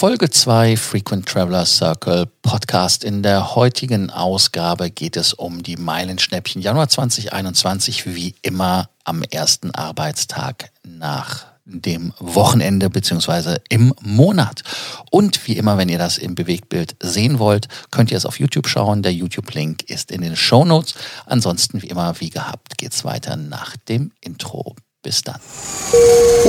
Folge 2 Frequent Traveler Circle Podcast. In der heutigen Ausgabe geht es um die Meilenschnäppchen Januar 2021, wie immer am ersten Arbeitstag nach dem Wochenende beziehungsweise im Monat. Und wie immer, wenn ihr das im Bewegtbild sehen wollt, könnt ihr es auf YouTube schauen. Der YouTube-Link ist in den Show Notes. Ansonsten, wie immer, wie gehabt, geht's weiter nach dem Intro. Bis dann.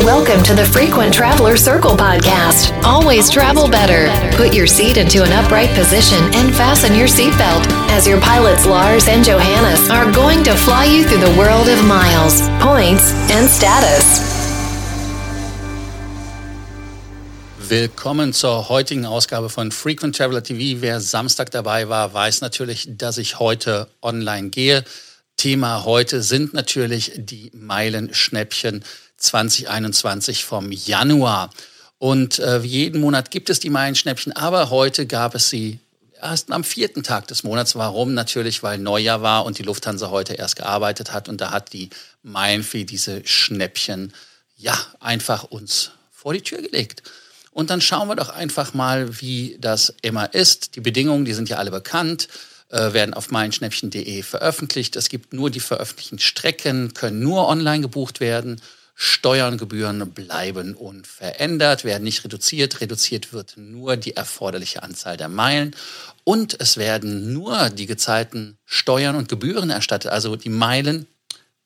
Welcome to the Frequent Traveler Circle podcast. Always travel better. Put your seat into an upright position and fasten your seatbelt as your pilots Lars and Johannes are going to fly you through the world of miles, points, and status. Willkommen zur heutigen Ausgabe von Frequent Traveler TV. Wer Samstag dabei war, weiß natürlich, dass ich heute online gehe. Thema heute sind natürlich die Meilenschnäppchen 2021 vom Januar. Und äh, jeden Monat gibt es die Meilenschnäppchen, aber heute gab es sie erst am vierten Tag des Monats. Warum? Natürlich, weil Neujahr war und die Lufthansa heute erst gearbeitet hat und da hat die Meilenfee diese Schnäppchen ja einfach uns vor die Tür gelegt. Und dann schauen wir doch einfach mal, wie das immer ist. Die Bedingungen, die sind ja alle bekannt äh, werden auf meinschnäppchen.de veröffentlicht. Es gibt nur die veröffentlichten Strecken, können nur online gebucht werden. Steuern, Gebühren bleiben unverändert, werden nicht reduziert. Reduziert wird nur die erforderliche Anzahl der Meilen. Und es werden nur die gezahlten Steuern und Gebühren erstattet. Also die Meilen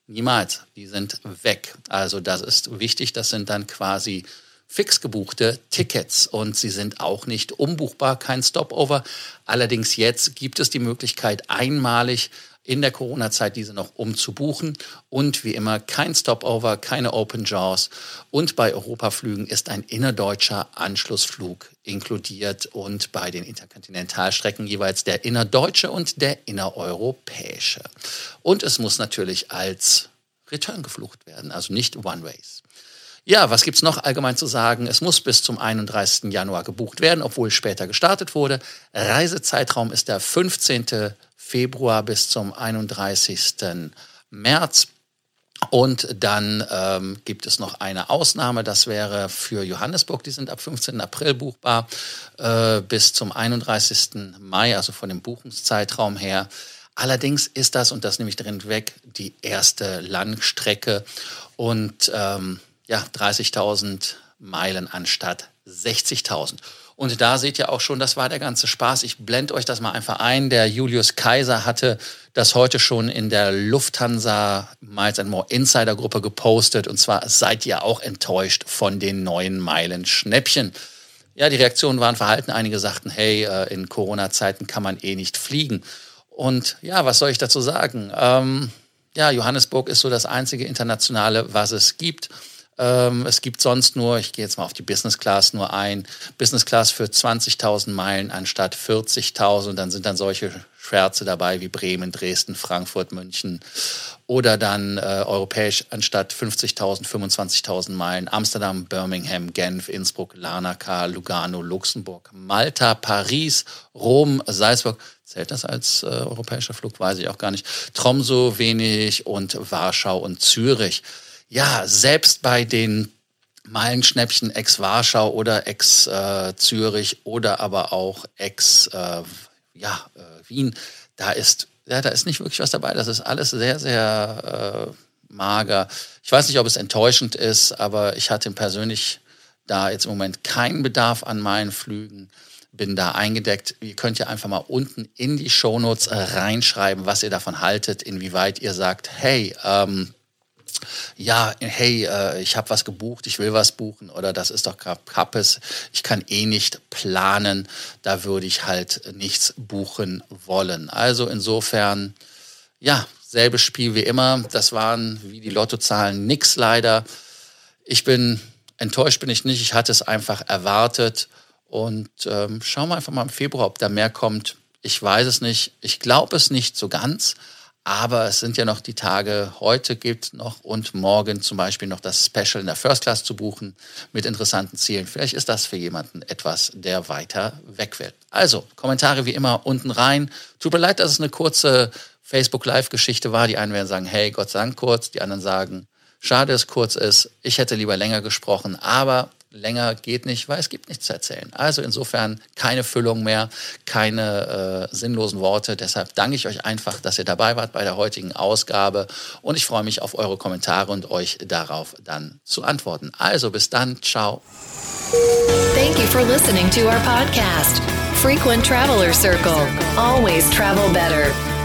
niemals, die sind weg. Also das ist wichtig. Das sind dann quasi fix gebuchte Tickets und sie sind auch nicht umbuchbar, kein Stopover. Allerdings jetzt gibt es die Möglichkeit, einmalig in der Corona-Zeit diese noch umzubuchen und wie immer kein Stopover, keine Open Jaws und bei Europaflügen ist ein innerdeutscher Anschlussflug inkludiert und bei den Interkontinentalstrecken jeweils der innerdeutsche und der innereuropäische. Und es muss natürlich als Return geflucht werden, also nicht One-Ways. Ja, was gibt's noch allgemein zu sagen? Es muss bis zum 31. Januar gebucht werden, obwohl später gestartet wurde. Reisezeitraum ist der 15. Februar bis zum 31. März. Und dann ähm, gibt es noch eine Ausnahme, das wäre für Johannesburg, die sind ab 15. April buchbar äh, bis zum 31. Mai, also von dem Buchungszeitraum her. Allerdings ist das, und das nehme ich drin weg, die erste Langstrecke. Und ähm, ja, 30.000 Meilen anstatt 60.000. Und da seht ihr auch schon, das war der ganze Spaß. Ich blende euch das mal einfach ein. Der Julius Kaiser hatte das heute schon in der Lufthansa Miles and More Insider Gruppe gepostet. Und zwar seid ihr auch enttäuscht von den neuen Meilen Schnäppchen. Ja, die Reaktionen waren verhalten. Einige sagten, hey, äh, in Corona-Zeiten kann man eh nicht fliegen. Und ja, was soll ich dazu sagen? Ähm, ja, Johannesburg ist so das einzige internationale, was es gibt. Ähm, es gibt sonst nur, ich gehe jetzt mal auf die Business Class nur ein, Business Class für 20.000 Meilen anstatt 40.000. Dann sind dann solche Schwärze dabei wie Bremen, Dresden, Frankfurt, München. Oder dann äh, europäisch anstatt 50.000, 25.000 Meilen Amsterdam, Birmingham, Genf, Innsbruck, Larnaca, Lugano, Luxemburg, Malta, Paris, Rom, Salzburg. Zählt das als äh, europäischer Flug? Weiß ich auch gar nicht. Tromso, Venedig und Warschau und Zürich ja, selbst bei den Meilenschnäppchen ex-Warschau oder ex-Zürich äh, oder aber auch ex äh, ja, äh, Wien, da ist, ja, da ist nicht wirklich was dabei. Das ist alles sehr, sehr äh, mager. Ich weiß nicht, ob es enttäuschend ist, aber ich hatte persönlich da jetzt im Moment keinen Bedarf an meinen Flügen. Bin da eingedeckt. Ihr könnt ja einfach mal unten in die Shownotes reinschreiben, was ihr davon haltet, inwieweit ihr sagt, hey, ähm, ja, hey, äh, ich habe was gebucht, ich will was buchen oder das ist doch Kappes, ich kann eh nicht planen, da würde ich halt nichts buchen wollen. Also insofern, ja, selbes Spiel wie immer. Das waren wie die Lottozahlen nix leider. Ich bin enttäuscht bin ich nicht, ich hatte es einfach erwartet und ähm, schauen wir einfach mal im Februar, ob da mehr kommt. Ich weiß es nicht. Ich glaube es nicht so ganz. Aber es sind ja noch die Tage, heute gibt noch und morgen zum Beispiel noch das Special in der First Class zu buchen mit interessanten Zielen. Vielleicht ist das für jemanden etwas, der weiter weg will. Also, Kommentare wie immer unten rein. Tut mir leid, dass es eine kurze Facebook Live-Geschichte war. Die einen werden sagen, hey, Gott sei Dank kurz. Die anderen sagen, schade, dass es kurz ist. Ich hätte lieber länger gesprochen. Aber länger geht nicht, weil es gibt nichts zu erzählen. Also insofern keine Füllung mehr, keine äh, sinnlosen Worte. Deshalb danke ich euch einfach, dass ihr dabei wart bei der heutigen Ausgabe und ich freue mich auf eure Kommentare und euch darauf dann zu antworten. Also bis dann, ciao. Thank you for listening to our podcast, Frequent Traveler Circle. Always travel better.